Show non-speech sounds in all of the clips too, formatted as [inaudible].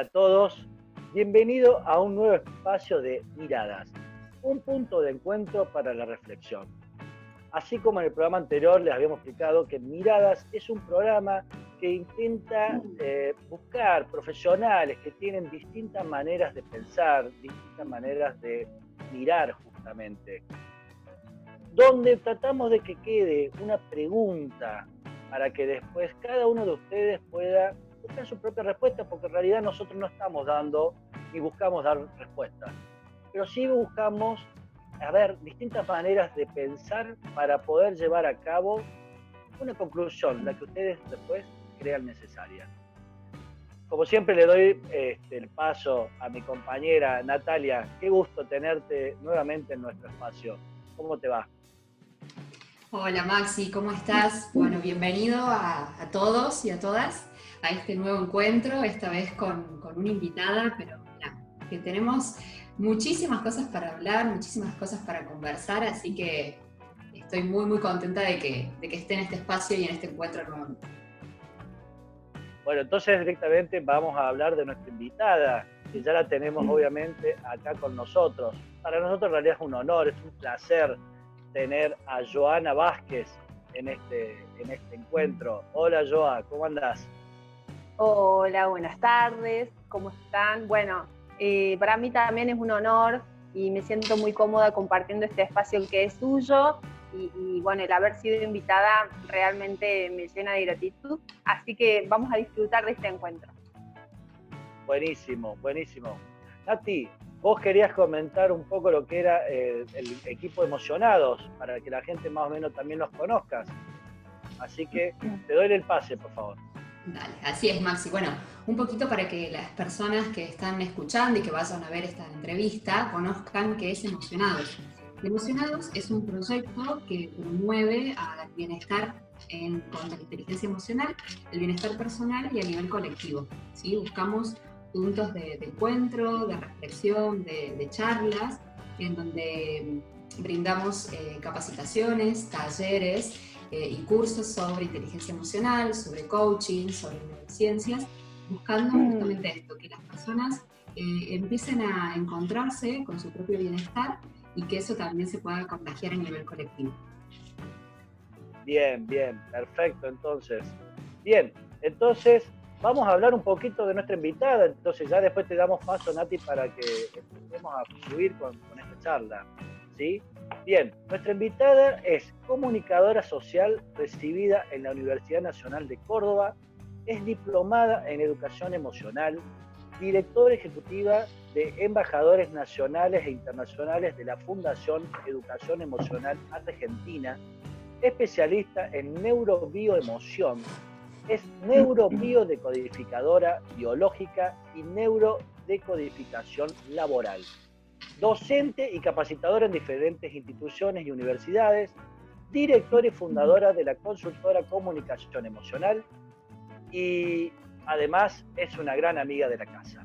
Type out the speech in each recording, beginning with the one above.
A todos, bienvenido a un nuevo espacio de miradas, un punto de encuentro para la reflexión. Así como en el programa anterior les habíamos explicado que Miradas es un programa que intenta eh, buscar profesionales que tienen distintas maneras de pensar, distintas maneras de mirar justamente, donde tratamos de que quede una pregunta para que después cada uno de ustedes pueda buscar su propia respuesta, porque en realidad nosotros no estamos dando ni buscamos dar respuestas, pero sí buscamos, a ver, distintas maneras de pensar para poder llevar a cabo una conclusión, la que ustedes después crean necesaria. Como siempre le doy este, el paso a mi compañera Natalia. Qué gusto tenerte nuevamente en nuestro espacio. ¿Cómo te va? Hola Maxi, ¿cómo estás? Bueno, bienvenido a, todos y a todas a este nuevo encuentro, esta vez con, una invitada, pero que tenemos muchísimas cosas para hablar, muchísimas cosas para conversar, así que estoy muy, muy contenta de que, de que esté en este espacio y en este encuentro nuevo. Bueno, entonces directamente vamos a hablar de nuestra invitada, que ya la tenemos obviamente acá con nosotros. Para nosotros en realidad es un honor, es un placer tener a Joana Vázquez en este, en este encuentro. Hola Joa, ¿cómo andás? Hola, buenas tardes, ¿cómo están? Bueno, eh, para mí también es un honor y me siento muy cómoda compartiendo este espacio que es suyo y, bueno, el haber sido invitada realmente me llena de gratitud, así que vamos a disfrutar de este encuentro. Buenísimo, buenísimo. Nati, Vos querías comentar un poco lo que era eh, el equipo Emocionados, para que la gente más o menos también los conozcas. Así que te doy el pase, por favor. Así es, Maxi. Bueno, un poquito para que las personas que están escuchando y que vayan a ver esta entrevista conozcan qué es Emocionados. Emocionados es un proyecto que promueve al bienestar en, con la inteligencia emocional, el bienestar personal y a nivel colectivo. ¿sí? Buscamos puntos de, encuentro, de reflexión, de, charlas, en donde brindamos eh, capacitaciones, talleres eh, y cursos sobre inteligencia emocional, sobre coaching, sobre neurociencias, buscando mm. justamente esto, que las personas eh, empiecen a encontrarse con su propio bienestar y que eso también se pueda contagiar a nivel colectivo. Bien, bien, perfecto. Entonces, bien, entonces vamos a hablar un poquito de nuestra invitada, entonces ya después te damos paso, Nati, para que empecemos a fluir con, esta charla. ¿sí? Bien, nuestra invitada es comunicadora social recibida en la Universidad Nacional de Córdoba, es diplomada en educación emocional, directora ejecutiva de embajadores nacionales e internacionales de la Fundación Educación Emocional Argentina, especialista en neurobioemoción es neurobiodecodificadora biológica y neurodecodificación laboral. Docente y capacitadora en diferentes instituciones y universidades, directora y fundadora de la consultora Comunicación Emocional y además es una gran amiga de la casa.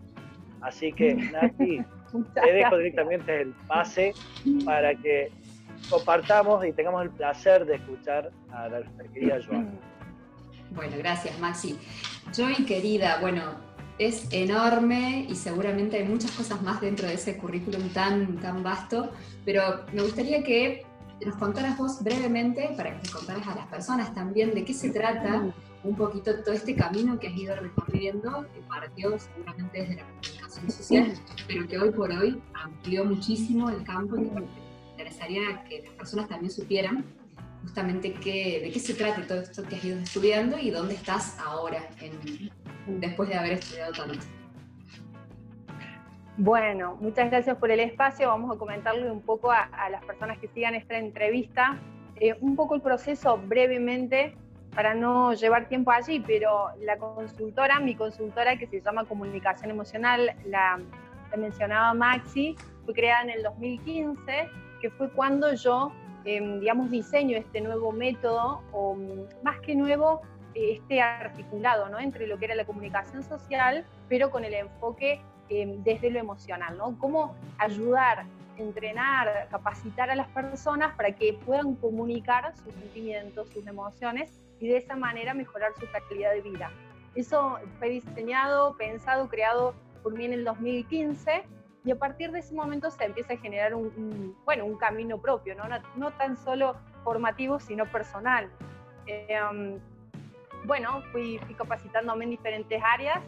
Así que, [laughs] Nati, te dejo directamente el pase para que compartamos y tengamos el placer de escuchar a la querida Joana. Bueno, gracias Maxi. Joy querida, bueno, es enorme y seguramente hay muchas cosas más dentro de ese currículum tan, tan vasto, pero me gustaría que nos contaras vos brevemente, para que contaras a las personas también de qué se trata un poquito todo este camino que has ido recorriendo, que partió seguramente desde la comunicación social, pero que hoy por hoy amplió muchísimo el campo y me interesaría que las personas también supieran justamente qué, de qué se trata todo esto que has ido estudiando y dónde estás ahora, después de haber estudiado tanto. Bueno, muchas gracias por el espacio. Vamos a comentarle un poco a, las personas que sigan esta entrevista, eh, un poco el proceso brevemente para no llevar tiempo allí, pero la consultora, mi consultora que se llama Comunicación Emocional, la, mencionaba Maxi, fue creada en el 2015, que fue cuando yo Em, digamos, diseño este nuevo método, o mm, más que nuevo, este articulado ¿no? entre lo que era la comunicación social, pero con el enfoque em, desde lo emocional, ¿no? Cómo ayudar, entrenar, capacitar a las personas para que puedan comunicar sus sentimientos, sus emociones y de esa manera mejorar su calidad de vida. Eso fue diseñado, pensado, creado por mí en el 2015 y a partir de ese momento se empieza a generar un, bueno, un camino propio, ¿no? no, tan solo formativo, sino personal. Em, bueno, fui, fui, capacitándome en diferentes áreas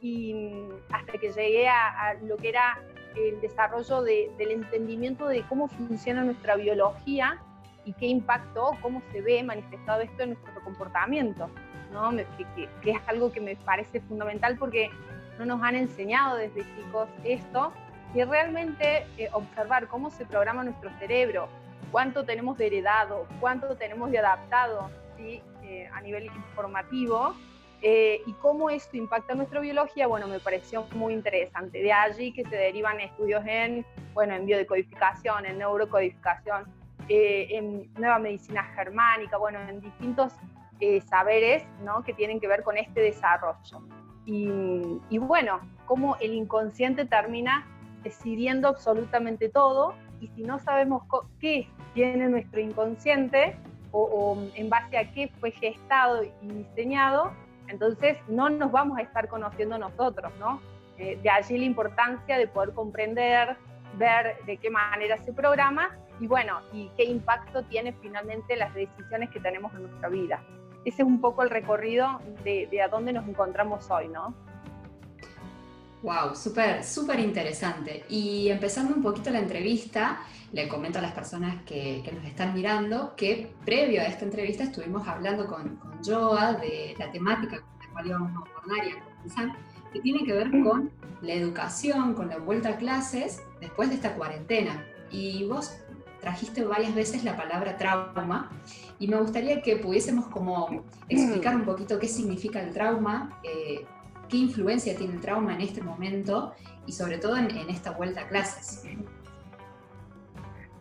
y mm, hasta que llegué a, lo que era el desarrollo del entendimiento de cómo funciona nuestra biología y qué impacto, cómo se ve manifestado esto en nuestro comportamiento, ¿no? que, que, es algo que me parece fundamental porque no nos han enseñado desde chicos esto, y realmente eh, observar cómo se programa nuestro cerebro, cuánto tenemos de heredado, cuánto tenemos de adaptado ¿sí? Eh, a nivel informativo, eh, y cómo esto impacta nuestra biología, bueno, me pareció muy interesante. De allí que se derivan estudios en, bueno, en biodecodificación, en neurocodificación, eh, en nueva medicina germánica, bueno, en distintos eh, saberes, ¿no? Que tienen que ver con este desarrollo. Y, y bueno, cómo el inconsciente termina decidiendo absolutamente todo y si no sabemos qué tiene nuestro inconsciente o, en base a qué fue gestado y diseñado, entonces no nos vamos a estar conociendo nosotros, ¿no? Eh, de allí la importancia de poder comprender, ver de qué manera se programa y bueno, y qué impacto tiene finalmente las decisiones que tenemos en nuestra vida. Ese es un poco el recorrido de, de a dónde nos encontramos hoy, ¿no? Wow, súper, súper interesante. Y empezando un poquito la entrevista, le comento a las personas que, que, nos están mirando que previo a esta entrevista estuvimos hablando con, con Joa de la temática con la cual íbamos a abordar y a comenzar, que tiene que ver con la educación, con la vuelta a clases después de esta cuarentena. Y vos trajiste varias veces la palabra trauma y me gustaría que pudiésemos como explicar un poquito qué significa el trauma, eh, qué influencia tiene el trauma en este momento y sobre todo en, en esta vuelta a clases.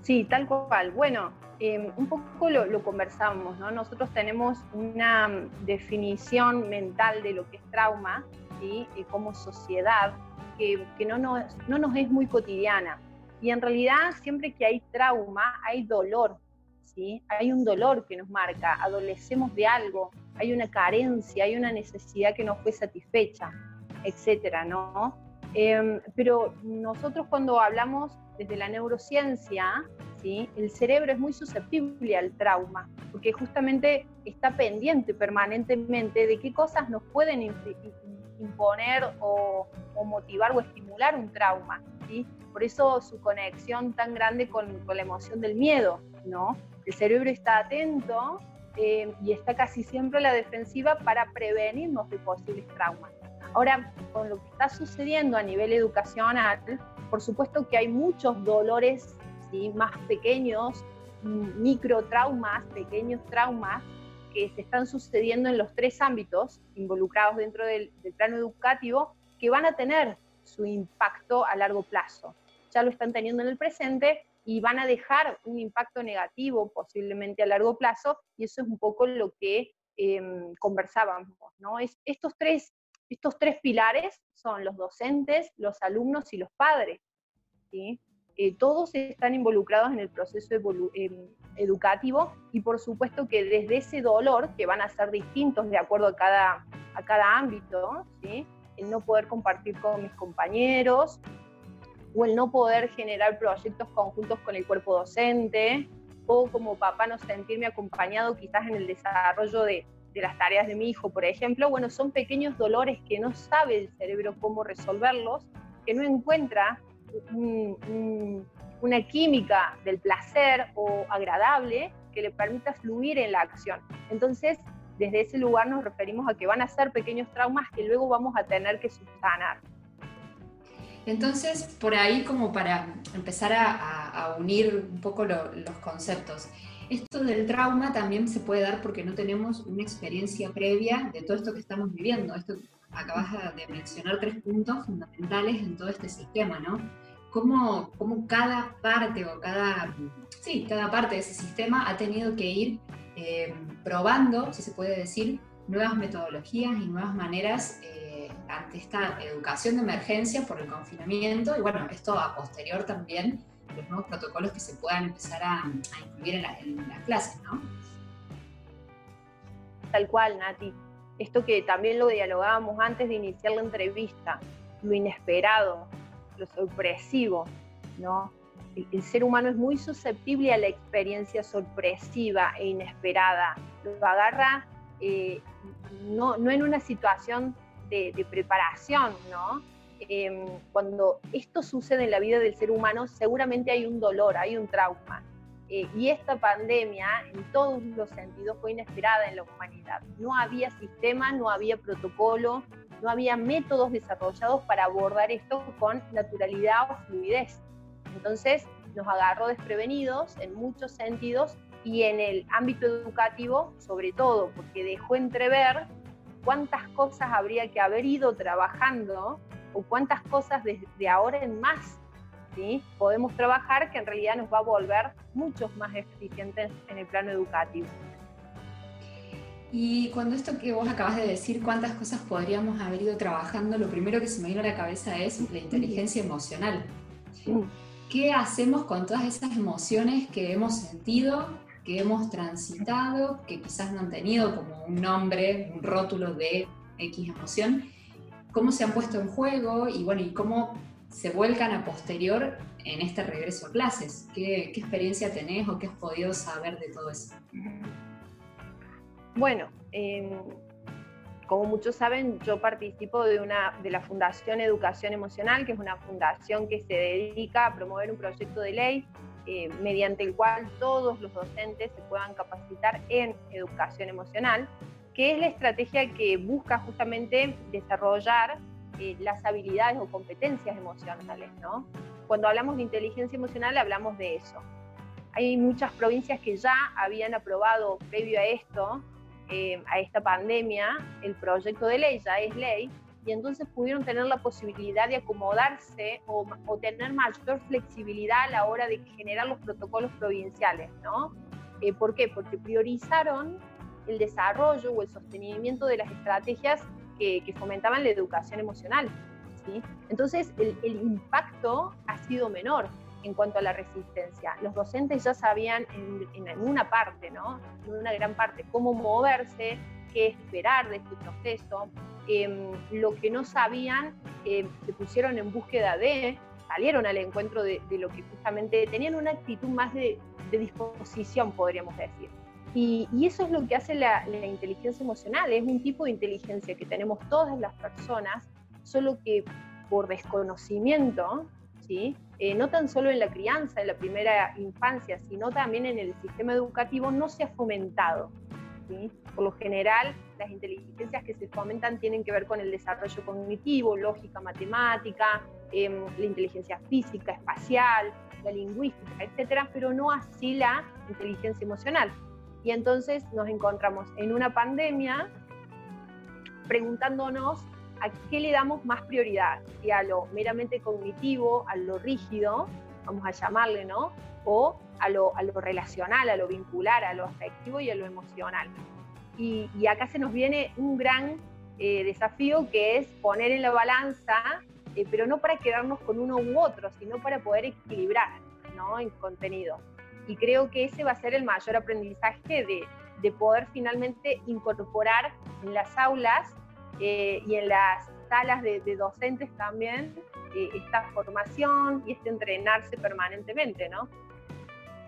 Sí, tal cual. Bueno, eh, un poco lo, lo, conversamos, ¿no? Nosotros tenemos una definición mental de lo que es trauma, ¿sí? Y como sociedad, que, que no, nos, no nos es muy cotidiana. Y en realidad, siempre que hay trauma, hay dolor, ¿sí? Hay un dolor que nos marca, adolecemos de algo, hay una carencia, hay una necesidad que no fue satisfecha, etcétera, ¿no? Eh, pero nosotros cuando hablamos desde la neurociencia, ¿sí? el cerebro es muy susceptible al trauma, porque justamente está pendiente permanentemente de qué cosas nos pueden imponer o, motivar o estimular un trauma. ¿sí? Por eso su conexión tan grande con la emoción del miedo. ¿no? El cerebro está atento eh, y está casi siempre a la defensiva para prevenirnos de posibles traumas. Ahora, con lo que está sucediendo a nivel educacional, por supuesto que hay muchos dolores ¿sí? más pequeños, microtraumas, pequeños traumas que se están sucediendo en los tres ámbitos involucrados dentro del, del plano educativo que van a tener su impacto a largo plazo. Ya lo están teniendo en el presente y van a dejar un impacto negativo posiblemente a largo plazo y eso es un poco lo que eh, conversábamos. ¿no? Es, estos tres estos tres pilares son los docentes, los alumnos y los padres. ¿sí? Eh, todos están involucrados en el proceso eh, educativo y por supuesto que desde ese dolor, que van a ser distintos de acuerdo a cada, a cada ámbito, ¿sí? el no poder compartir con mis compañeros o el no poder generar proyectos conjuntos con el cuerpo docente o como papá no sentirme acompañado quizás en el desarrollo de, de las tareas de mi hijo, por ejemplo, bueno, son pequeños dolores que no sabe el cerebro cómo resolverlos, que no encuentra un, un, una química del placer o agradable que le permita fluir en la acción. Entonces, desde ese lugar nos referimos a que van a ser pequeños traumas que luego vamos a tener que subsanar. Entonces, por ahí como para empezar a, unir un poco lo, los conceptos, esto del trauma también se puede dar porque no tenemos una experiencia previa de todo esto que estamos viviendo. Esto acabas de mencionar tres puntos fundamentales en todo este sistema, ¿no? Cómo, cómo cada parte o cada, sí, cada parte de ese sistema ha tenido que ir eh, probando, si se puede decir, nuevas metodologías y nuevas maneras eh, ante esta educación de emergencia por el confinamiento y bueno, esto a posterior también los nuevos protocolos que se puedan empezar a, incluir en, la, en, las clases, ¿no? Tal cual, Nati. Esto que también lo dialogábamos antes de iniciar la entrevista. lo inesperado, lo sorpresivo, ¿no? El, ser humano es muy susceptible a la experiencia sorpresiva e inesperada. Lo agarra eh, no, no, en una situación de, preparación, ¿no? Em, cuando esto sucede en la vida del ser humano, seguramente hay un dolor, hay un trauma. Eh, y esta pandemia, en todos los sentidos, fue inesperada en la humanidad. No había sistema, no había protocolo, no había métodos desarrollados para abordar esto con naturalidad o fluidez. Entonces nos agarró desprevenidos en muchos sentidos y en el ámbito educativo sobre todo, porque dejó entrever cuántas cosas habría que haber ido trabajando o cuántas cosas desde ahora en más podemos trabajar que en realidad nos va a volver muchos más eficientes en el plano educativo. Y cuando esto que vos acabas de decir, cuántas cosas podríamos haber ido trabajando, lo primero que se me vino a la cabeza es la inteligencia emocional. ¿Qué hacemos con todas esas emociones que hemos sentido, que hemos transitado, que quizás no han tenido como un nombre, un rótulo de X emoción? ¿Cómo se han puesto en juego y bueno, y cómo se vuelcan a posterior en este regreso a clases. ¿Qué, experiencia tenés o qué has podido saber de todo eso? Bueno, em, como muchos saben, yo participo de, una, de la Fundación Educación Emocional, que es una fundación que se dedica a promover un proyecto de ley eh, mediante el cual todos los docentes se puedan capacitar en educación emocional, que es la estrategia que busca justamente desarrollar eh, las habilidades o competencias emocionales, ¿no? Cuando hablamos de inteligencia emocional hablamos de eso. Hay muchas provincias que ya habían aprobado previo a esto, eh, a esta pandemia, el proyecto de ley, ya es ley, y entonces pudieron tener la posibilidad de acomodarse o, o, tener mayor flexibilidad a la hora de generar los protocolos provinciales, ¿no? Eh, ¿Por qué? Porque priorizaron el desarrollo o el sostenimiento de las estrategias que, fomentaban la educación emocional. ¿sí? Entonces, el, impacto ha sido menor en cuanto a la resistencia. Los docentes ya sabían en, en, una parte, ¿no? en una gran parte, cómo moverse, qué esperar de este proceso. Em, lo que no sabían, eh, se pusieron en búsqueda de, salieron al encuentro de, lo que justamente tenían una actitud más de, de disposición, podríamos decir. Y, eso es lo que hace la, inteligencia emocional, es un tipo de inteligencia que tenemos todas las personas, solo que por desconocimiento, ¿sí? Eh, no tan solo en la crianza, en la primera infancia, sino también en el sistema educativo, no se ha fomentado. Por lo general, las inteligencias que se fomentan tienen que ver con el desarrollo cognitivo, lógica, matemática, em, la inteligencia física, espacial, la lingüística, etcétera, pero no así la inteligencia emocional. Y entonces nos encontramos en una pandemia preguntándonos a qué le damos más prioridad, si a lo meramente cognitivo, a lo rígido, vamos a llamarle, ¿no? O a lo, a lo relacional, a lo vincular, a lo afectivo y a lo emocional. Y, acá se nos viene un gran eh, desafío que es poner en la balanza, eh, pero no para quedarnos con uno u otro, sino para poder equilibrar ¿no? en contenido. Y creo que ese va a ser el mayor aprendizaje de, de poder finalmente incorporar en las aulas eh, y en las salas de, docentes también esta formación y este entrenarse permanentemente, ¿no?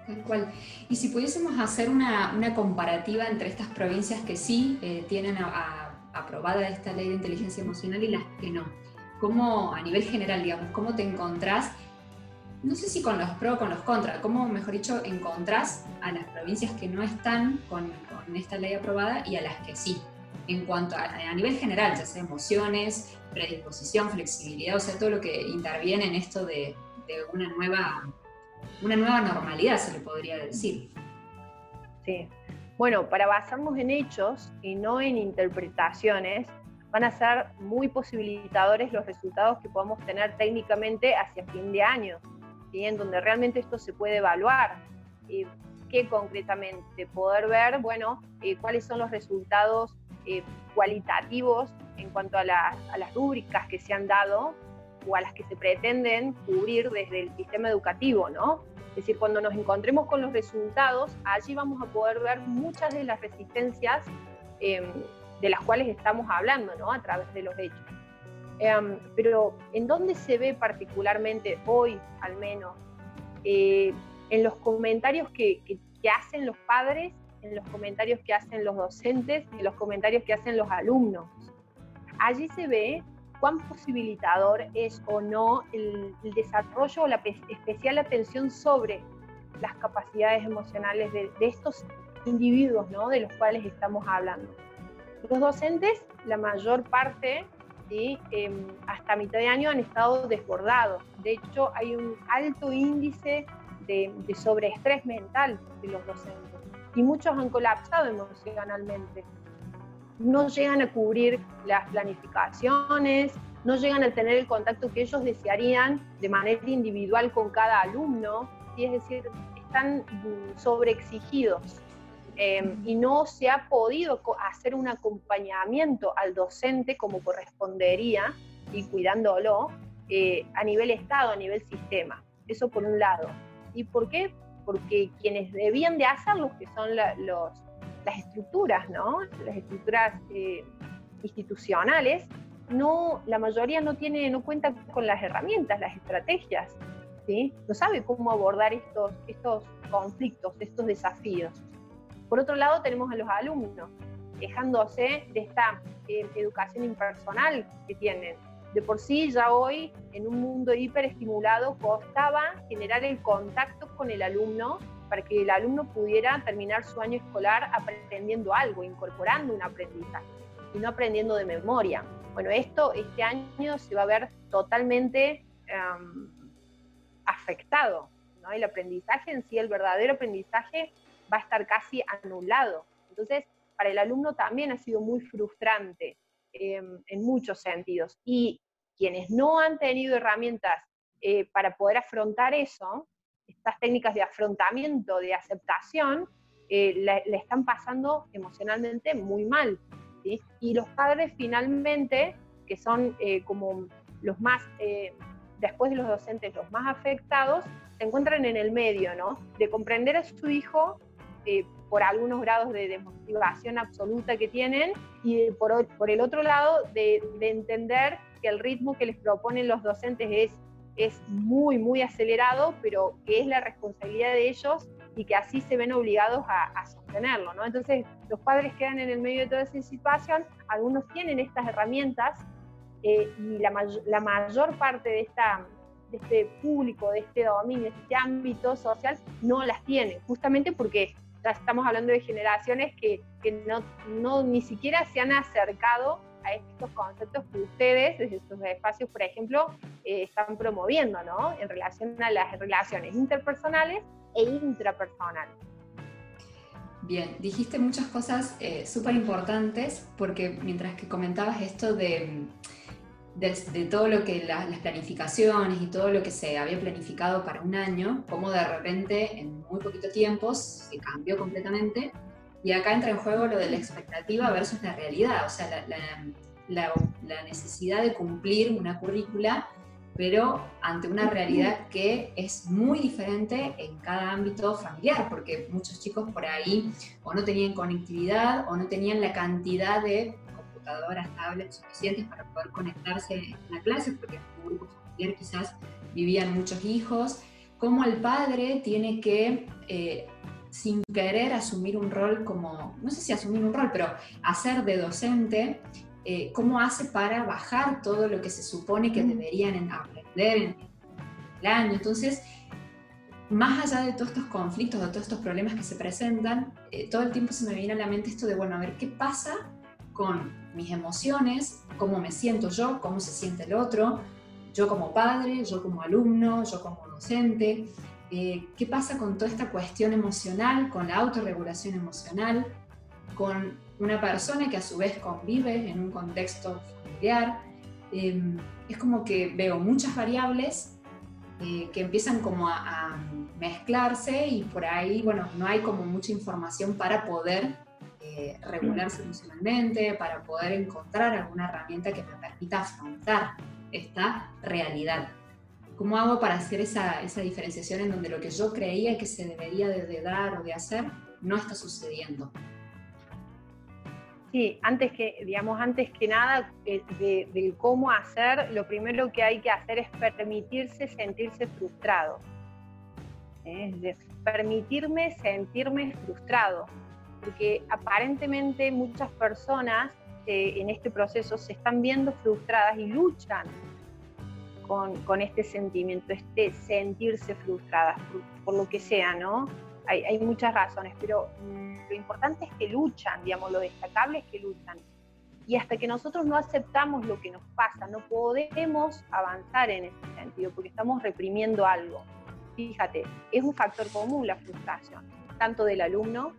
Tal cual. Y si pudiésemos hacer una, una comparativa entre estas provincias que sí eh, tienen aprobada esta ley de inteligencia emocional y las que no, ¿cómo a nivel general, digamos, cómo te encontrás no sé si con los pros o con los contras, ¿cómo, mejor dicho, encontrás a las provincias que no están con, esta ley aprobada y a las que sí? En cuanto a, a, nivel general, ya sea emociones, predisposición, flexibilidad, o sea, todo lo que interviene en esto de, una, nueva, una nueva normalidad, se le podría decir. Sí. Bueno, para basarnos en hechos y no en interpretaciones, van a ser muy posibilitadores los resultados que podamos tener técnicamente hacia fin de año en donde realmente esto se puede evaluar. Eh, ¿Qué concretamente? Poder ver, bueno, eh, cuáles son los resultados eh, cualitativos en cuanto a las, a las rúbricas que se han dado o a las que se pretenden cubrir desde el sistema educativo, ¿no? Es decir, cuando nos encontremos con los resultados, allí vamos a poder ver muchas de las resistencias em, de las cuales estamos hablando, ¿no? A través de los hechos. Em, pero en dónde se ve particularmente hoy, al menos, eh, en los comentarios que, hacen los padres, en los comentarios que hacen los docentes, en los comentarios que hacen los alumnos. Allí se ve cuán posibilitador es o no el, desarrollo o la especial atención sobre las capacidades emocionales de, estos individuos ¿no? de los cuales estamos hablando. Los docentes, la mayor parte, em, hasta mitad de año han estado desbordados. De hecho, hay un alto índice de, de sobreestrés mental de los docentes y muchos han colapsado emocionalmente. No llegan a cubrir las planificaciones, no llegan a tener el contacto que ellos desearían de manera individual con cada alumno, y es decir, están sobreexigidos Em, y no se ha podido hacer un acompañamiento al docente como correspondería y cuidándolo eh, a nivel Estado, a nivel sistema. Eso por un lado. ¿Y por qué? Porque quienes debían de hacerlo, que son los, las estructuras, ¿no? Las estructuras eh, institucionales, no, la mayoría no tiene, no cuenta con las herramientas, las estrategias, ¿sí? No sabe cómo abordar estos, estos conflictos, estos desafíos. Por otro lado, tenemos a los alumnos, quejándose de esta eh, educación impersonal que tienen. De por sí, ya hoy, en un mundo hiperestimulado, costaba generar el contacto con el alumno para que el alumno pudiera terminar su año escolar aprendiendo algo, incorporando un aprendizaje y no aprendiendo de memoria. Bueno, esto este año se va a ver totalmente afectado. ¿no? El aprendizaje en sí, el verdadero aprendizaje, va a estar casi anulado. Entonces, para el alumno también ha sido muy frustrante em, en muchos sentidos. Y quienes no han tenido herramientas eh, para poder afrontar eso, estas técnicas de afrontamiento, de aceptación, eh, le están pasando emocionalmente muy mal. Y los padres finalmente, que son eh, como los más, después de los docentes, los más afectados, se encuentran en el medio, ¿no? De comprender a su hijo eh, por algunos grados de desmotivación absoluta que tienen y por, por el otro lado de, entender que el ritmo que les proponen los docentes es, es muy, muy acelerado, pero que es la responsabilidad de ellos y que así se ven obligados a, sostenerlo. ¿no? Entonces los padres quedan en el medio de toda esa situación, algunos tienen estas herramientas eh, y la, la mayor parte de esta de este público, de este dominio, de este ámbito social, no las tienen, justamente porque ya estamos hablando de generaciones que, no, no, ni siquiera se han acercado a estos conceptos que ustedes, desde sus espacios, por ejemplo, eh, están promoviendo, ¿no? En relación a las relaciones interpersonales e intrapersonales. Bien, dijiste muchas cosas eh, súper importantes porque mientras que comentabas esto de de, todo lo que las planificaciones y todo lo que se había planificado para un año, como de repente en muy poquito tiempo se cambió completamente. Y acá entra en juego lo de la expectativa versus la realidad, o sea, la, la necesidad de cumplir una currícula, pero ante una realidad que es muy diferente en cada ámbito familiar, porque muchos chicos por ahí o no tenían conectividad o no tenían la cantidad de computadoras, tablets suficientes para poder conectarse en la clase, porque en un grupo familiar quizás vivían muchos hijos, cómo el padre tiene que, eh, sin querer, asumir un rol como, no sé si asumir un rol, pero hacer de docente, eh, cómo hace para bajar todo lo que se supone que deberían aprender en el año. Entonces, más allá de todos estos conflictos, de todos estos problemas que se presentan, eh, todo el tiempo se me viene a la mente esto de, bueno, a ver, ¿qué pasa con mis emociones, cómo me siento yo, cómo se siente el otro, yo como padre, yo como alumno, yo como docente, eh, qué pasa con toda esta cuestión emocional, con la autorregulación emocional, con una persona que a su vez convive en un contexto familiar. Em, es como que veo muchas variables eh, que empiezan como a, a, mezclarse y por ahí, bueno, no hay como mucha información para poder eh, regularse emocionalmente, para poder encontrar alguna herramienta que me permita afrontar esta realidad. ¿Cómo hago para hacer esa, esa diferenciación en donde lo que yo creía que se debería de, dar o de hacer no está sucediendo? Sí, antes que, digamos, antes que nada eh, del cómo hacer, lo primero que hay que hacer es permitirse sentirse frustrado. permitirme sentirme frustrado, porque aparentemente muchas personas eh, en este proceso se están viendo frustradas y luchan con, este sentimiento, este sentirse frustradas, por, lo que sea, ¿no? Hay, muchas razones, pero lo importante es que luchan, digamos, lo destacable es que luchan. Y hasta que nosotros no aceptamos lo que nos pasa, no podemos avanzar en ese sentido, porque estamos reprimiendo algo. Fíjate, es un factor común la frustración, tanto del alumno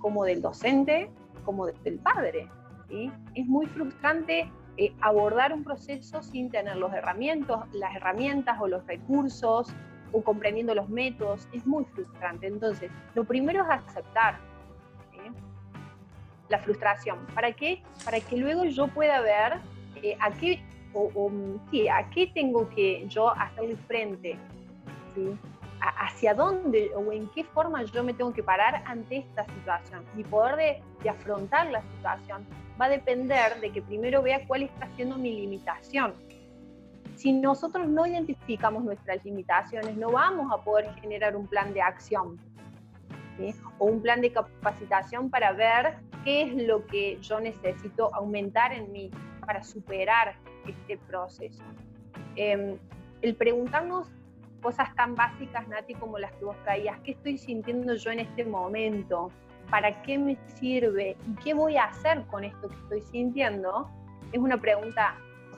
como del docente, como del padre. ¿sí? Es muy frustrante eh, abordar un proceso sin tener los herramientas, las herramientas o los recursos o comprendiendo los métodos, es muy frustrante. Entonces, lo primero es aceptar la frustración. ¿Para qué? Para que luego yo pueda ver eh, a qué sí, a qué tengo que yo hacerle frente. Hacia dónde o en qué forma yo me tengo que parar ante esta situación. Mi poder de, de, afrontar la situación va a depender de que primero vea cuál está siendo mi limitación. Si nosotros no identificamos nuestras limitaciones, no vamos a poder generar un plan de acción o un plan de capacitación para ver qué es lo que yo necesito aumentar en mí para superar este proceso. Em, el preguntarnos cosas tan básicas, Nati, como las que vos traías, ¿qué estoy sintiendo yo en este momento? ¿Para qué me sirve? ¿Y qué voy a hacer con esto que estoy sintiendo? Es una pregunta,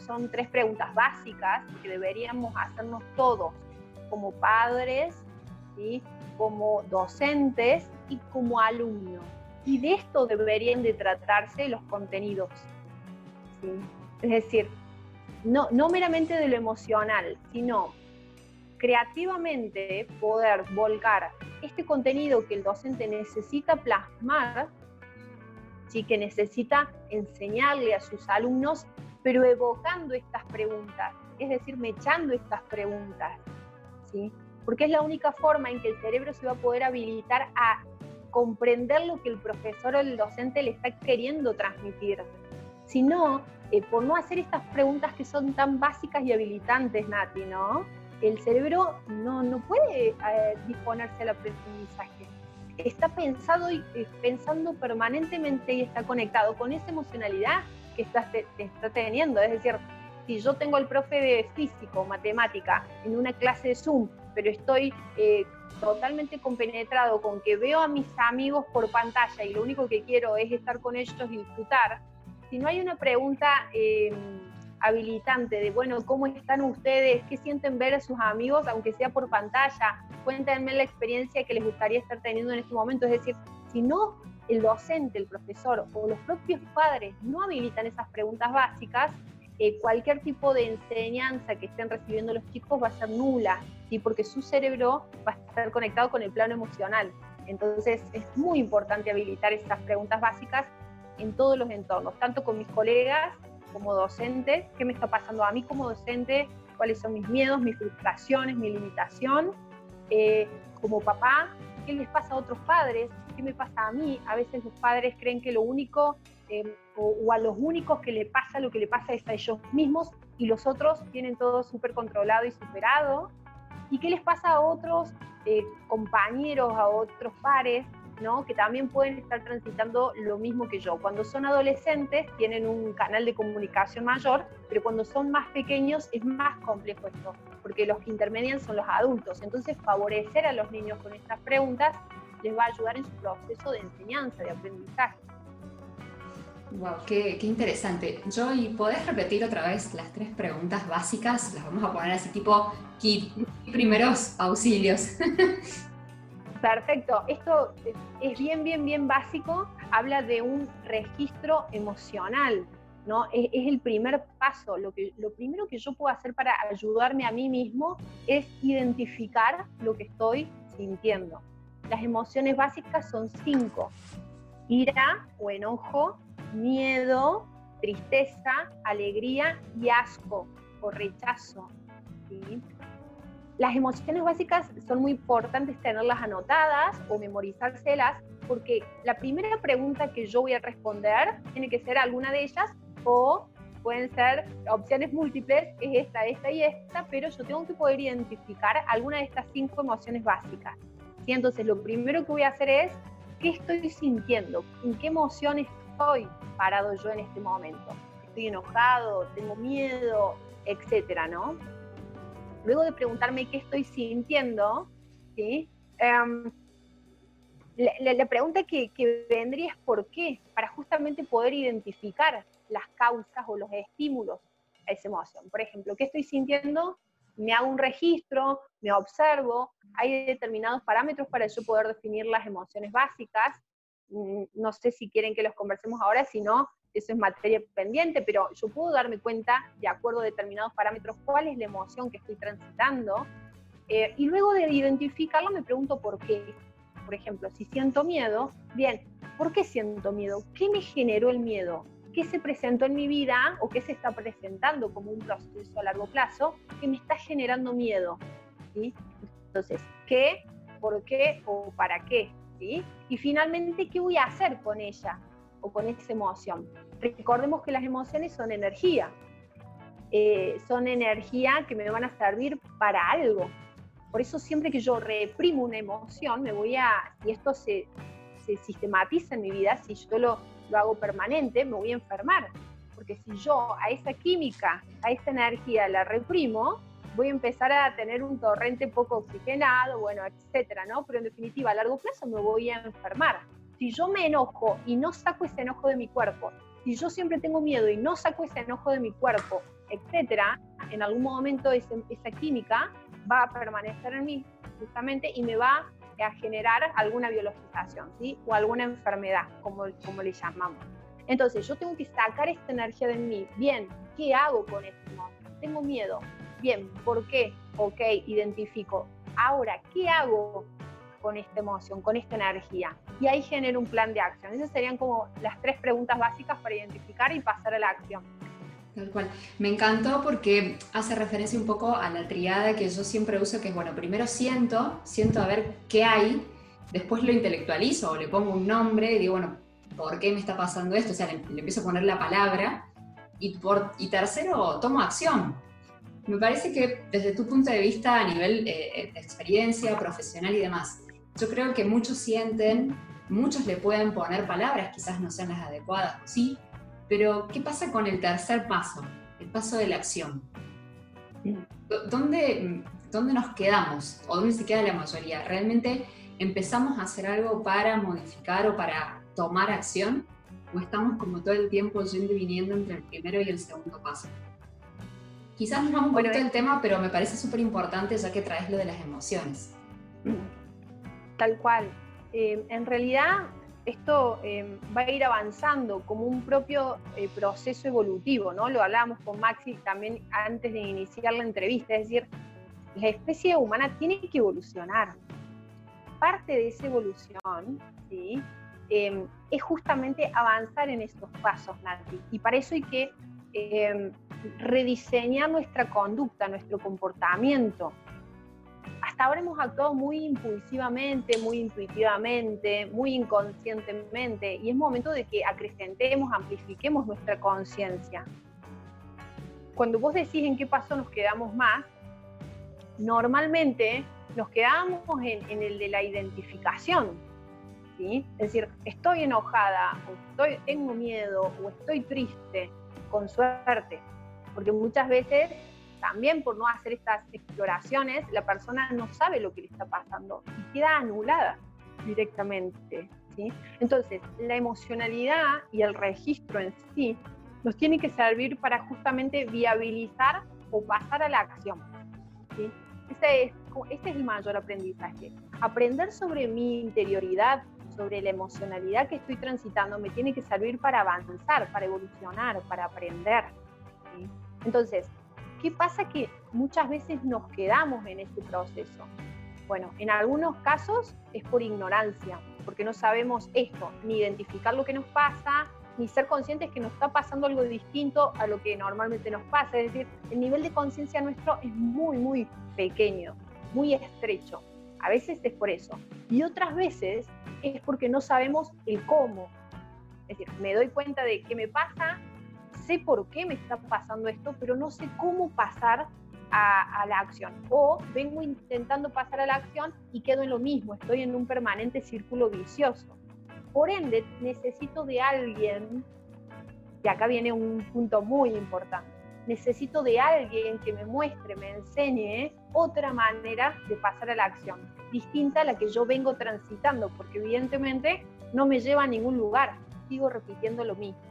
son tres preguntas básicas que deberíamos hacernos todos como padres, ¿sí? como docentes y como alumnos. Y de esto deberían de tratarse los contenidos. Es decir, no, no meramente de lo emocional, sino creativamente poder volcar este contenido que el docente necesita plasmar, ¿sí? que necesita enseñarle a sus alumnos, pero evocando estas preguntas, es decir, mechando estas preguntas. ¿sí? porque es la única forma en que el cerebro se va a poder habilitar a comprender lo que el profesor o el docente le está queriendo transmitir. Si no, eh, por no hacer estas preguntas que son tan básicas y habilitantes, Nati, ¿no? El cerebro no, no puede eh, disponerse al aprendizaje. Está pensado y eh, pensando permanentemente y está conectado con esa emocionalidad que está, está teniendo. Es decir, si yo tengo al profe de físico, matemática, en una clase de Zoom pero estoy eh, totalmente compenetrado con que veo a mis amigos por pantalla y lo único que quiero es estar con ellos y disfrutar, si no hay una pregunta em, habilitante de, bueno, ¿cómo están ustedes? ¿Qué sienten ver a sus amigos, aunque sea por pantalla? Cuéntenme la experiencia que les gustaría estar teniendo en este momento. Es decir, si no el docente, el profesor o los propios padres no habilitan esas preguntas básicas, eh, cualquier tipo de enseñanza que estén recibiendo los chicos va a ser nula, ¿sí? porque su cerebro va a estar conectado con el plano emocional. Entonces es muy importante habilitar estas preguntas básicas en todos los entornos, tanto con mis colegas como docentes, qué me está pasando a mí como docente, cuáles son mis miedos, mis frustraciones, mi limitación, eh, como papá, qué les pasa a otros padres, qué me pasa a mí. A veces los padres creen que lo único Em, o, a los únicos que le pasa lo que le pasa es a ellos mismos y los otros tienen todo súper controlado y superado. ¿Y qué les pasa a otros eh, compañeros, a otros pares, ¿no? que también pueden estar transitando lo mismo que yo? Cuando son adolescentes tienen un canal de comunicación mayor, pero cuando son más pequeños es más complejo esto, porque los que intermedian son los adultos. Entonces favorecer a los niños con estas preguntas les va a ayudar en su proceso de enseñanza, de aprendizaje. Wow, qué, interesante. Joy, ¿podés repetir otra vez las tres preguntas básicas? Las vamos a poner así tipo primeros auxilios. [laughs] Perfecto. Esto es bien, bien, bien básico. Habla de un registro emocional, ¿no? Es, el primer paso. Lo, que, lo primero que yo puedo hacer para ayudarme a mí mismo es identificar lo que estoy sintiendo. Las emociones básicas son cinco. Ira o enojo, miedo, tristeza, alegría y asco o rechazo. Las emociones básicas son muy importantes tenerlas anotadas o memorizárselas porque la primera pregunta que yo voy a responder tiene que ser alguna de ellas o pueden ser opciones múltiples, es esta, esta y esta, pero yo tengo que poder identificar alguna de estas cinco emociones básicas. ¿sí? Entonces, lo primero que voy a hacer es, ¿qué estoy sintiendo? ¿En qué emoción estoy parado yo en este momento? ¿Estoy enojado? ¿Tengo miedo? Etcétera, ¿no? Luego de preguntarme qué estoy sintiendo, ¿sí? Em, la, pregunta que, que, vendría es por qué, para justamente poder identificar las causas o los estímulos a esa emoción. Por ejemplo, ¿qué estoy sintiendo? Me hago un registro, me observo, hay determinados parámetros para yo poder definir las emociones básicas. Mm, no sé si quieren que los conversemos ahora, si no, eso es materia pendiente, pero yo puedo darme cuenta, de acuerdo a determinados parámetros, cuál es la emoción que estoy transitando. Eh, y luego de identificarlo, me pregunto por qué por ejemplo, si siento miedo, bien, ¿por qué siento miedo? ¿Qué me generó el miedo? ¿Qué se presentó en mi vida o qué se está presentando como un proceso a largo plazo que me está generando miedo? ¿sí? Entonces, ¿qué? ¿Por qué? ¿O para qué? ¿sí? Y finalmente, ¿qué voy a hacer con ella o con esa emoción? Recordemos que las emociones son energía. Eh, son energía que me van a servir para algo, por eso siempre que yo reprimo una emoción, me voy a, y esto se, se sistematiza en mi vida, si yo lo, lo hago permanente, me voy a enfermar. Porque si yo a esa química, a esa energía la reprimo, voy a empezar a tener un torrente poco oxigenado, bueno, etcétera, ¿no? Pero en definitiva, a largo plazo me voy a enfermar. Si yo me enojo y no saco ese enojo de mi cuerpo, si yo siempre tengo miedo y no saco ese enojo de mi cuerpo, etcétera, en algún momento esa química va a permanecer en mí justamente y me va a generar alguna biologización, ¿sí? O alguna enfermedad, como, como le llamamos. Entonces, yo tengo que sacar esta energía de mí. Bien, ¿qué hago con esto? Tengo miedo. Bien, ¿por qué? Ok, identifico. Ahora, ¿qué hago con esta emoción, con esta energía? Y ahí genero un plan de acción. Esas serían como las tres preguntas básicas para identificar y pasar a la acción. Tal cual. Me encantó porque hace referencia un poco a la triada que yo siempre uso, que es, bueno, primero siento, siento a ver qué hay, después lo intelectualizo o le pongo un nombre y digo, bueno, ¿por qué me está pasando esto? O sea, le, empiezo a poner la palabra. Y, por, y tercero, tomo acción. Me parece que desde tu punto de vista a nivel eh, de experiencia profesional y demás, yo creo que muchos sienten, muchos le pueden poner palabras, quizás no sean las adecuadas, sí, pero, ¿qué pasa con el tercer paso, el paso de la acción? ¿Dónde, ¿Dónde nos quedamos? ¿O dónde se queda la mayoría? ¿Realmente empezamos a hacer algo para modificar o para tomar acción? ¿O estamos como todo el tiempo yendo y viniendo entre el primero y el segundo paso? Quizás nos vamos un poquito del tema, pero me parece súper importante ya que traes lo de las emociones. Tal cual. Eh, en realidad, esto em, va a ir avanzando como un propio eh, proceso evolutivo, ¿no? Lo hablábamos con Maxi también antes de iniciar la entrevista, es decir, la especie humana tiene que evolucionar. Parte de esa evolución. Em, es justamente avanzar en estos pasos, Nati. Y para eso hay que em, rediseñar nuestra conducta, nuestro comportamiento, hasta ahora hemos actuado muy impulsivamente, muy intuitivamente, muy inconscientemente y es momento de que acrecentemos, amplifiquemos nuestra conciencia. Cuando vos decís en qué paso nos quedamos más, normalmente nos quedamos en, el de la identificación. ¿sí? Es decir, estoy enojada, o estoy, tengo miedo, o estoy triste, con suerte. Porque muchas veces también por no hacer estas exploraciones, la persona no sabe lo que le está pasando y queda anulada directamente. ¿sí? Entonces, la emocionalidad y el registro en sí nos tiene que servir para justamente viabilizar o pasar a la acción. ¿sí? Este, es, este es el mayor aprendizaje. Aprender sobre mi interioridad, sobre la emocionalidad que estoy transitando, me tiene que servir para avanzar, para evolucionar, para aprender. ¿sí? Entonces, ¿Qué pasa que muchas veces nos quedamos en este proceso? Bueno, en algunos casos es por ignorancia, porque no sabemos esto, ni identificar lo que nos pasa, ni ser conscientes que nos está pasando algo distinto a lo que normalmente nos pasa. Es decir, el nivel de conciencia nuestro es muy, muy pequeño, muy estrecho. A veces es por eso. Y otras veces es porque no sabemos el cómo. Es decir, me doy cuenta de qué me pasa, sé por qué me está pasando esto, pero no sé cómo pasar a, la acción. O vengo intentando pasar a la acción y quedo en lo mismo, estoy en un permanente círculo vicioso. Por ende, necesito de alguien, y acá viene un punto muy importante, necesito de alguien que me muestre, me enseñe otra manera de pasar a la acción, distinta a la que yo vengo transitando, porque evidentemente no me lleva a ningún lugar, sigo repitiendo lo mismo.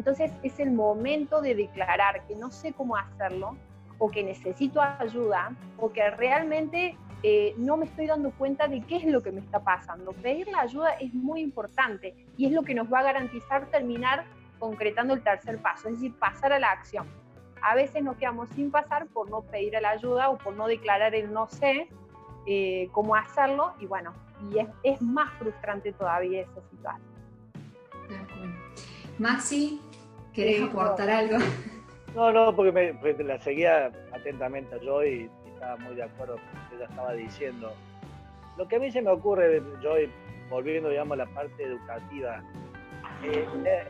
Entonces es el momento de declarar que no sé cómo hacerlo, o que necesito ayuda o que realmente eh, no me estoy dando cuenta de qué es lo que me está pasando. Pedir la ayuda es muy importante y es lo que nos va a garantizar terminar concretando el tercer paso, es decir, pasar a la acción. A veces nos quedamos sin pasar por no pedir la ayuda o por no declarar el no sé eh, cómo hacerlo y bueno, y es, es más frustrante todavía esa situación. Maxi, ¿querés aportar algo? [laughs] No, no, porque, me, la seguía atentamente a Joy y estaba muy de acuerdo con lo que ella estaba diciendo. Lo que a mí se me ocurre, Joy, volviendo digamos, a la parte educativa, eh, eh,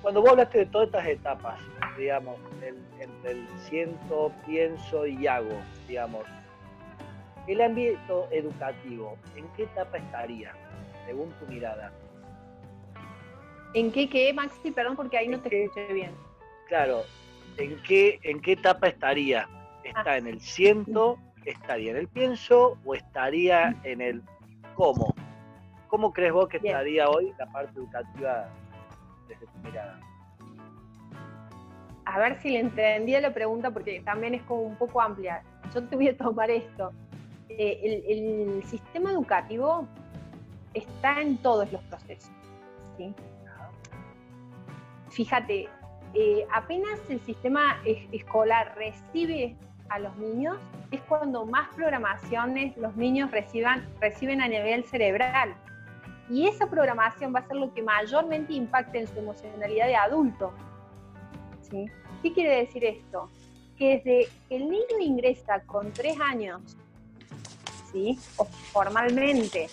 cuando vos hablaste de todas estas etapas, digamos, entre el siento, pienso y hago, digamos, el ámbito educativo, ¿en qué etapa estaría, según tu mirada? ¿En qué qué, Maxi? Perdón, porque ahí no te escuché bien. Claro, ¿en qué, en qué etapa estaría? ¿Está en el siento, estaría en el pienso o estaría en el cómo? ¿Cómo crees vos que estaría hoy la parte educativa desde tu mirada? A ver si le entendí la pregunta porque también es como un poco amplia. Yo te voy a tomar esto. Eh, el, sistema educativo está en todos los procesos. Fíjate, eh, apenas el sistema escolar recibe a los niños, es cuando más programaciones los niños reciben a nivel cerebral. Y esa programación va a ser lo que mayormente impacte en su emocionalidad de adulto. ¿Qué quiere decir esto? Que desde que el niño ingresa con tres años, ¿sí? o formalmente,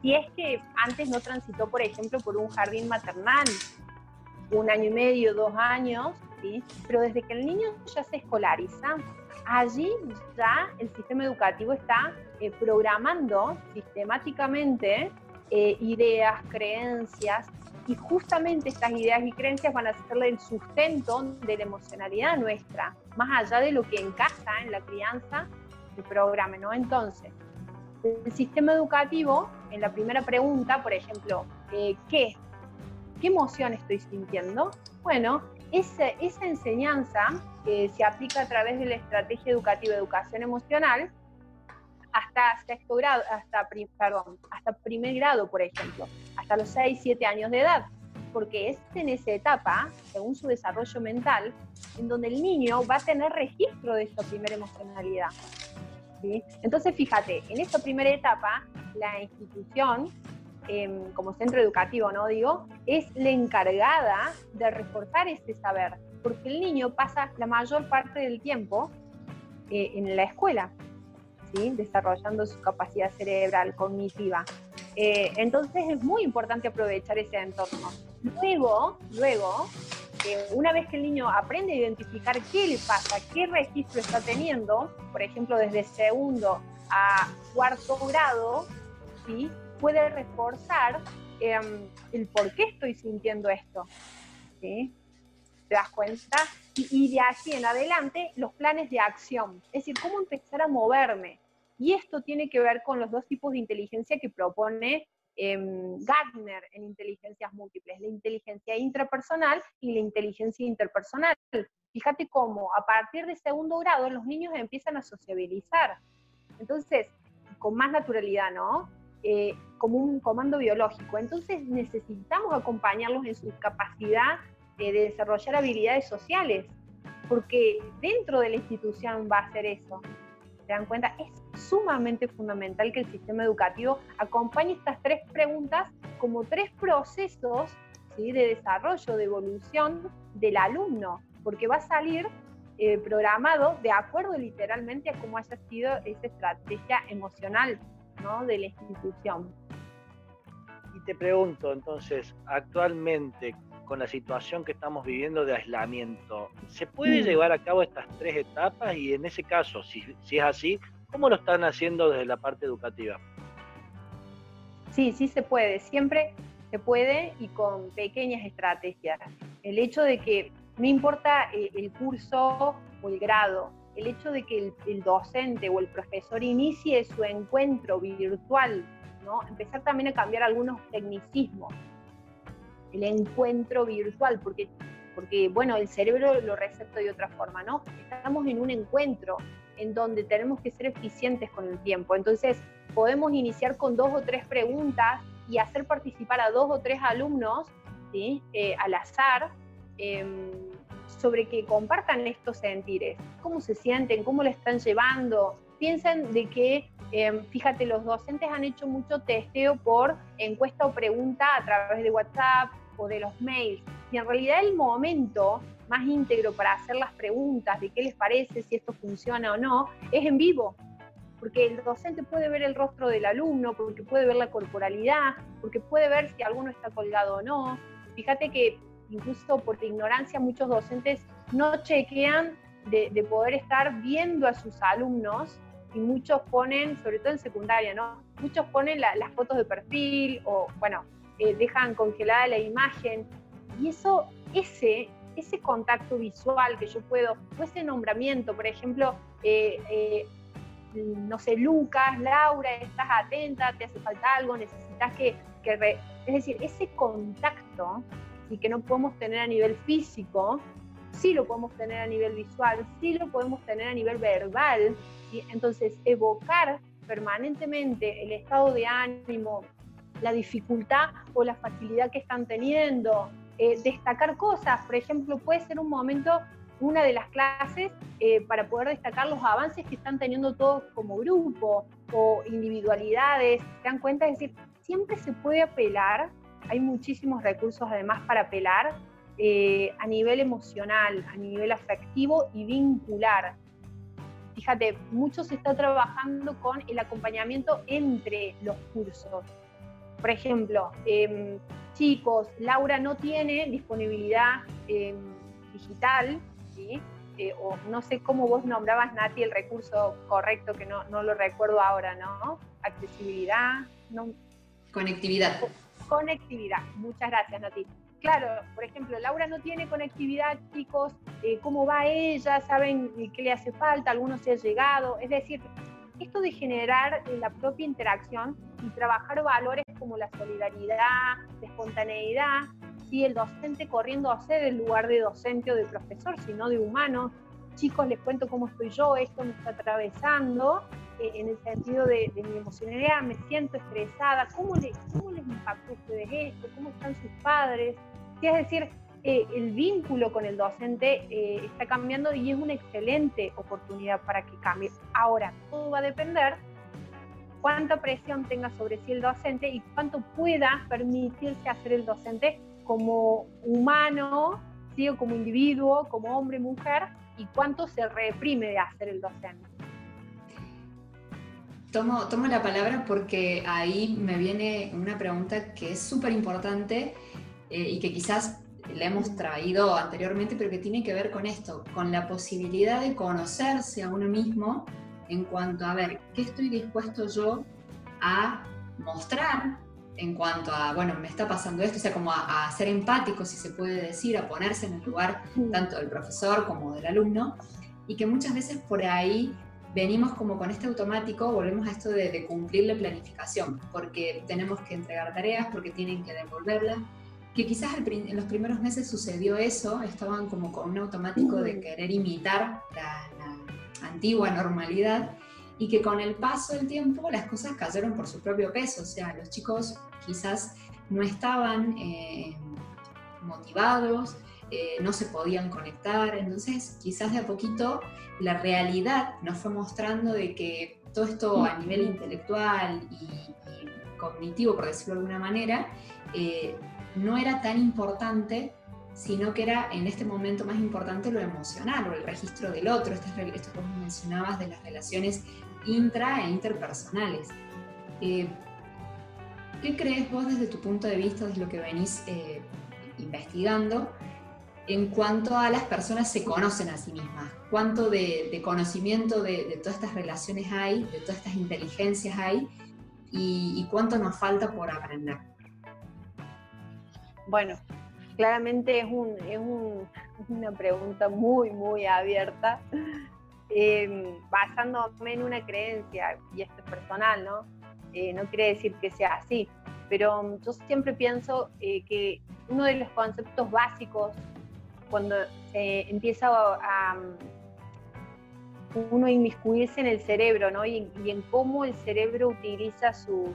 si es que antes no transitó, por ejemplo, por un jardín maternal, un año y medio, dos años, ¿sí? pero desde que el niño ya se escolariza, allí ya el sistema educativo está eh, programando sistemáticamente eh, ideas, creencias, y justamente estas ideas y creencias van a ser el sustento de la emocionalidad nuestra, más allá de lo que encaja en la crianza el programa, ¿no? Entonces, el sistema educativo, en la primera pregunta, por ejemplo, eh, ¿qué ¿Qué emoción estoy sintiendo? Bueno, esa, esa enseñanza que se aplica a través de la estrategia educativa de educación emocional hasta sexto grado, hasta, perdón, hasta primer grado, por ejemplo, hasta los 6, 7 años de edad, porque es en esa etapa, según su desarrollo mental, en donde el niño va a tener registro de esa primera emocionalidad. ¿sí? Entonces, fíjate, en esta primera etapa, la institución Em, como centro educativo, ¿no? Digo, es la encargada de reforzar ese saber, porque el niño pasa la mayor parte del tiempo eh, en la escuela, ¿sí? Desarrollando su capacidad cerebral, cognitiva. Eh, entonces es muy importante aprovechar ese entorno. Luego, luego, eh, una vez que el niño aprende a identificar qué le pasa, qué registro está teniendo, por ejemplo, desde segundo a cuarto grado, ¿sí? Puede reforzar em, el por qué estoy sintiendo esto. ¿sí? ¿Te das cuenta? Y, de aquí en adelante, los planes de acción. Es decir, cómo empezar a moverme. Y esto tiene que ver con los dos tipos de inteligencia que propone em, Gardner en inteligencias múltiples, la inteligencia intrapersonal y la inteligencia interpersonal. Fíjate cómo a partir de segundo grado los niños empiezan a sociabilizar. Entonces, con más naturalidad, ¿no? Eh, como un comando biológico. Entonces necesitamos acompañarlos en su capacidad de desarrollar habilidades sociales, porque dentro de la institución va a ser eso. ¿Se dan cuenta? Es sumamente fundamental que el sistema educativo acompañe estas tres preguntas como tres procesos de desarrollo, de evolución del alumno, porque va a salir eh, programado de acuerdo literalmente a cómo haya sido esa estrategia emocional de la institución. te pregunto entonces, actualmente con la situación que estamos viviendo de aislamiento, ¿se puede mm. llevar a cabo estas tres etapas? Y en ese caso, si, si es así, ¿cómo lo están haciendo desde la parte educativa? Sí, sí se puede, siempre se puede y con pequeñas estrategias. El hecho de que no importa eh, el curso o el grado, el hecho de que el, docente o el profesor inicie su encuentro virtual, ¿no? empezar también a cambiar algunos tecnicismos, el encuentro virtual, porque, porque bueno, el cerebro lo recepta de otra forma, ¿no? Estamos en un encuentro en donde tenemos que ser eficientes con el tiempo, entonces podemos iniciar con dos o tres preguntas y hacer participar a dos o tres alumnos ¿sí? Eh, al azar em, sobre que compartan estos sentires, cómo se sienten, cómo le están llevando. Piensen de que, em, fíjate, los docentes han hecho mucho testeo por encuesta o pregunta a través de WhatsApp o de los mails. Y en realidad el momento más íntegro para hacer las preguntas de qué les parece, si esto funciona o no, es en vivo porque el docente puede ver el rostro del alumno, porque puede ver la corporalidad, porque puede ver si alguno está colgado o no. Fíjate que incluso por ignorancia muchos docentes no chequean de, poder estar viendo a sus alumnos y muchos ponen, sobre todo en secundaria, ¿no? Muchos ponen las fotos de perfil o, bueno, eh, dejan congelada la imagen y eso, ese, ese contacto visual que yo puedo, o ese nombramiento, por ejemplo, eh, eh, no sé, Lucas, Laura, estás atenta, te hace falta algo, necesitas que, es decir, ese contacto y que no podemos tener a nivel físico, sí lo podemos tener a nivel visual, sí lo podemos tener a nivel verbal, y entonces evocar permanentemente el estado de ánimo, la dificultad o la facilidad que están teniendo, eh, destacar cosas, por ejemplo, puede ser un momento una de las clases eh, para poder destacar los avances que están teniendo todos como grupo o individualidades. ¿Se dan cuenta? Es decir, siempre se puede apelar, hay muchísimos recursos además para apelar eh, a nivel emocional, a nivel afectivo y vincular. Fíjate, mucho se está trabajando con el acompañamiento entre los cursos. Por ejemplo, em, chicos, Laura no tiene disponibilidad em, digital, eh, o no sé cómo vos nombrabas, Nati, el recurso correcto, que no, no lo recuerdo ahora, ¿no? Accesibilidad. Conectividad. Conectividad, muchas gracias, Nati. Claro, por ejemplo, Laura no tiene conectividad, chicos, eh, ¿cómo va ella? ¿Saben qué le hace falta? ¿Algunos se ha llegado? Es decir, esto de generar la propia interacción y trabajar valores como la solidaridad, la espontaneidad, si el docente corriendo a ser el lugar de docente o de profesor, sino de humano. Chicos, les cuento cómo estoy yo, esto me está atravesando, en el sentido de, mi emocionalidad, me siento estresada, ¿cómo, les impactó a ustedes esto? ¿Cómo están sus padres? es decir, eh, el vínculo con el docente eh, está cambiando y es una excelente oportunidad para que cambie. Ahora, todo va a depender cuánta presión tenga sobre sí el docente y cuánto pueda permitirse hacer el docente como humano, ¿sí? como individuo, como hombre, mujer, y cuánto se reprime de hacer el docente. Tomo, tomo la palabra porque ahí me viene una pregunta que es súper importante eh, y que quizás le hemos traído anteriormente, pero que tiene que ver con esto, con la posibilidad de conocerse a uno mismo en cuanto a ver qué estoy dispuesto yo a mostrar en cuanto a, bueno, me está pasando esto, o sea, como a, ser empático, si se puede decir, a ponerse en el lugar tanto del profesor como del alumno, y que muchas veces por ahí venimos como con este automático, volvemos a esto de, cumplir la planificación, porque tenemos que entregar tareas, porque tienen que devolverlas, que quizás en los primeros meses sucedió eso, estaban como con un automático de querer imitar la, la antigua normalidad, y que con el paso del tiempo las cosas cayeron por su propio peso, o sea, los chicos quizás no estaban eh, motivados, eh, no se podían conectar, entonces quizás de a poquito la realidad nos fue mostrando de que todo esto a nivel intelectual y, cognitivo, por decirlo de alguna manera, eh, no era tan importante sino que era en este momento más importante lo emocional o el registro del otro, esto, esto que mencionabas de las relaciones intra e interpersonales. ¿qué crees vos desde tu punto de vista, desde lo que venís eh, investigando, en cuanto a las personas se conocen a sí mismas? ¿Cuánto de, conocimiento de, todas estas relaciones hay, de todas estas inteligencias hay? Y, cuánto nos falta por aprender? Bueno, claramente es, una pregunta muy, muy abierta, eh, basándome en una creencia, y esto es personal, ¿no? Eh, no quiere decir que sea así, pero yo siempre pienso eh, que uno de los conceptos básicos cuando se empieza a, uno inmiscuirse en el cerebro ¿no? y, en cómo el cerebro utiliza sus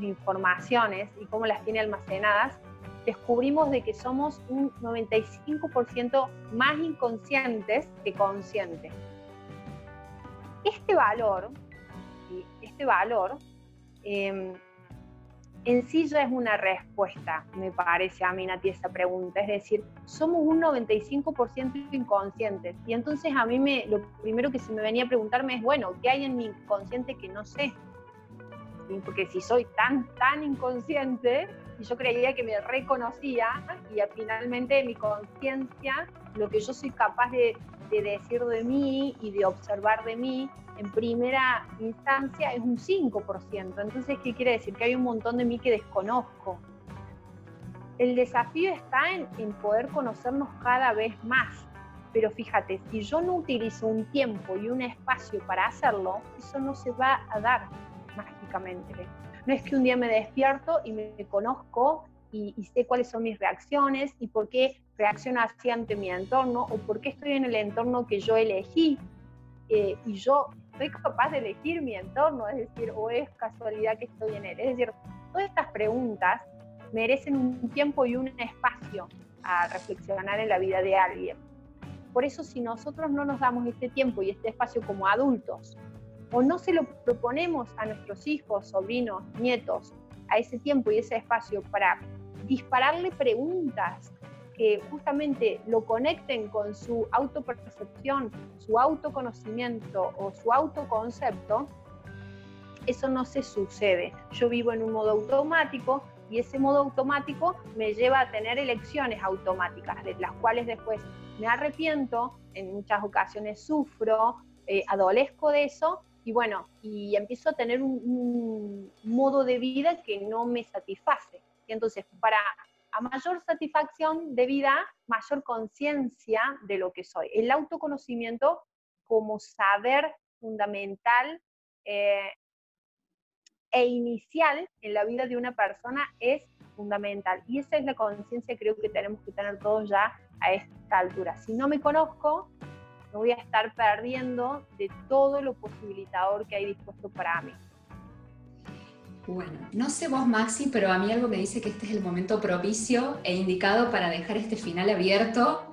informaciones y cómo las tiene almacenadas, descubrimos de que somos un 95% más inconscientes que conscientes. Este valor, este valor Em, en sí ya es una respuesta, me parece a mí, Nati, esa pregunta. Es decir, somos un 95% inconscientes. Y entonces a mí me, lo primero que se me venía a preguntarme es, bueno, ¿qué hay en mi inconsciente que no sé? Porque si soy tan, tan inconsciente, y yo creía que me reconocía, y finalmente mi conciencia, lo que yo soy capaz de, de decir de mí y de observar de mí, en primera instancia es un 5%. Entonces, ¿qué quiere decir? Que hay un montón de mí que desconozco. El desafío está en, en poder conocernos cada vez más. Pero fíjate, si yo no utilizo un tiempo y un espacio para hacerlo, eso no se va a dar mágicamente. No es que un día me despierto y me conozco y, sé cuáles son mis reacciones y por qué reacciono así ante mi entorno o por qué estoy en el entorno que yo elegí eh, y yo soy capaz de elegir mi entorno, es decir, o es casualidad que estoy en él. Es decir, todas estas preguntas merecen un tiempo y un espacio a reflexionar en la vida de alguien. Por eso si nosotros no nos damos este tiempo y este espacio como adultos, o no se lo proponemos a nuestros hijos, sobrinos, nietos, a ese tiempo y ese espacio para dispararle preguntas que justamente lo conecten con su autopercepción, su autoconocimiento o su autoconcepto, eso no se sucede. Yo vivo en un modo automático y ese modo automático me lleva a tener elecciones automáticas, de las cuales después me arrepiento, en muchas ocasiones sufro, eh, adolezco de eso y bueno, y empiezo a tener un, un modo de vida que no me satisface. Y entonces, para a mayor satisfacción de vida, mayor conciencia de lo que soy. El autoconocimiento como saber fundamental eh, e inicial en la vida de una persona es fundamental. Y esa es la conciencia creo que tenemos que tener todos ya a esta altura. Si no me conozco, me voy a estar perdiendo de todo lo posibilitador que hay dispuesto para mí. Bueno, no sé vos Maxi, pero a mí algo me dice que este es el momento propicio e indicado para dejar este final abierto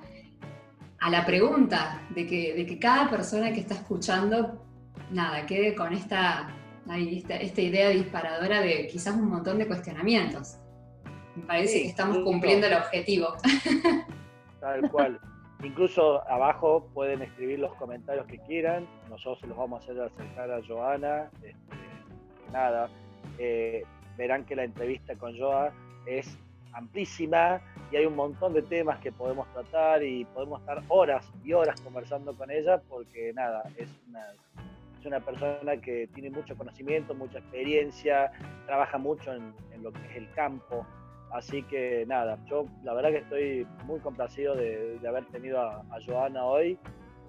a la pregunta de que, de que cada persona que está escuchando, nada, quede con esta, esta, idea disparadora de quizás un montón de cuestionamientos. Me parece que estamos cumpliendo el objetivo. Tal cual. Incluso abajo pueden escribir los comentarios que quieran, nosotros los vamos a hacer acercar a Joana. Este, nada, eh, verán que la entrevista con Joa es amplísima y hay un montón de temas que podemos tratar y podemos estar horas y horas conversando con ella porque nada, es una, es una persona que tiene mucho conocimiento, mucha experiencia, trabaja mucho en, lo que es el campo. Así que nada, yo la verdad que estoy muy complacido de, haber tenido a, a Joana hoy.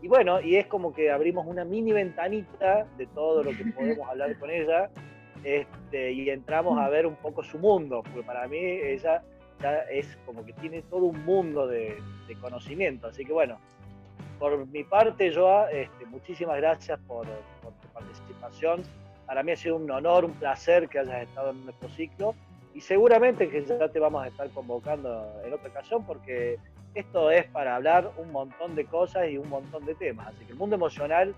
Y bueno, y es como que abrimos una mini ventanita de todo lo que [laughs] podemos hablar con ella este, y entramos a ver un poco su mundo, porque para mí ella ya es como que tiene todo un mundo de, conocimiento. Así que bueno, por mi parte, Joa, este, muchísimas gracias por, tu participación. Para mí ha sido un honor, un placer que hayas estado en nuestro ciclo y seguramente que ya te vamos a estar convocando en otra ocasión porque esto es para hablar un montón de cosas y un montón de temas. Así que el mundo emocional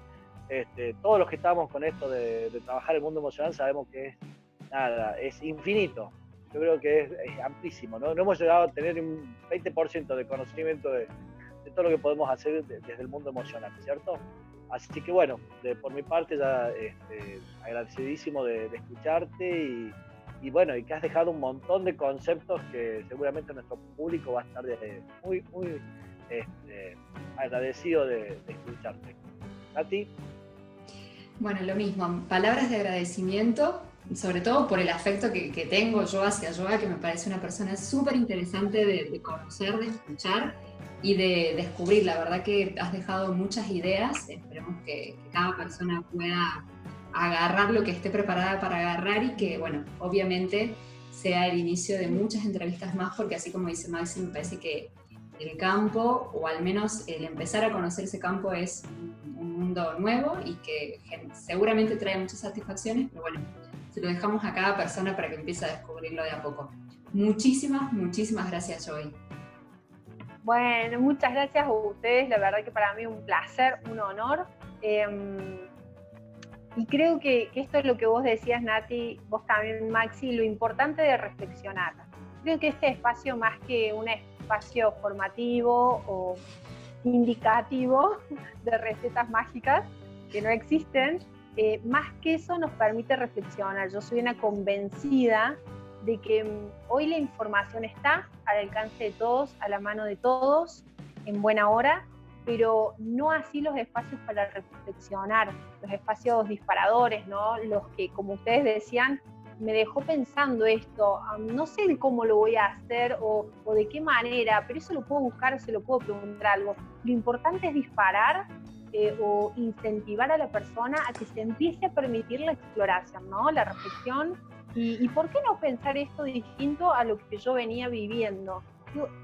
este, todos los que estamos con esto de, trabajar el mundo emocional sabemos que es nada, es infinito. Yo creo que es, amplísimo. ¿no? hemos llegado a tener un 20% de conocimiento de, todo lo que podemos hacer desde el mundo emocional, ¿cierto? Así que bueno, por mi parte ya este, agradecidísimo de, escucharte y, y bueno, y que has dejado un montón de conceptos que seguramente nuestro público va a estar muy, muy este, agradecido de, escucharte. ¿A ti? Bueno, lo mismo, palabras de agradecimiento, sobre todo por el afecto que, tengo yo hacia Yoga, que me parece una persona súper interesante de, conocer, de escuchar y de descubrir. La verdad que has dejado muchas ideas, esperemos que cada persona pueda agarrar lo que esté preparada para agarrar y que, bueno, obviamente sea el inicio de muchas entrevistas más, porque así como dice Maxi, me parece que el campo, o al menos el empezar a conocer ese campo, es un mundo nuevo y que seguramente trae muchas satisfacciones, pero bueno, se lo dejamos a cada persona para que empiece a descubrirlo de a poco. Muchísimas, muchísimas gracias, Joy. Bueno, muchas gracias a ustedes, la verdad que para mí un placer, un honor. Em, y creo que, esto es lo que vos decías, Nati, vos también, Maxi, lo importante de reflexionar. Creo que este espacio, más que un espacio formativo o indicativo [laughs] de recetas mágicas que no existen, eh, más que eso nos permite reflexionar. Yo soy una convencida de que mm, hoy la información está al alcance de todos, a la mano de todos, en buena hora, pero no así los espacios para reflexionar, los espacios disparadores, ¿no? Los que, como ustedes decían, me dejó pensando esto, no sé cómo lo voy a hacer o, de qué manera, pero eso lo puedo buscar, se lo puedo preguntar algo. Lo importante es disparar eh, o incentivar a la persona a que se empiece a permitir la exploración, ¿no? La reflexión. Y, y por qué no pensar esto distinto a lo que yo venía viviendo?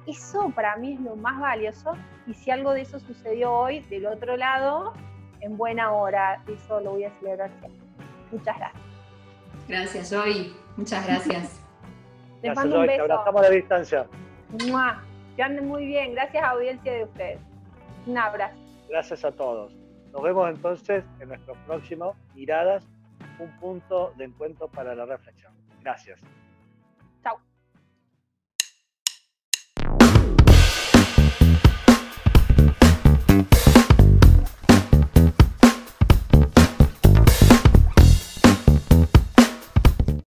Eso para mí es lo más valioso y si algo de eso sucedió hoy, del otro lado, en buena hora, eso lo voy a celebrar siempre. Muchas gracias. Gracias, Joy. Muchas gracias. [laughs] Les mando un beso. Te abrazamos a la distancia. Que anden muy bien. Gracias, audiencia de ustedes. Un abrazo. Gracias a todos. Nos vemos entonces en nuestro próximo Miradas, un punto de encuentro para la reflexión. Gracias.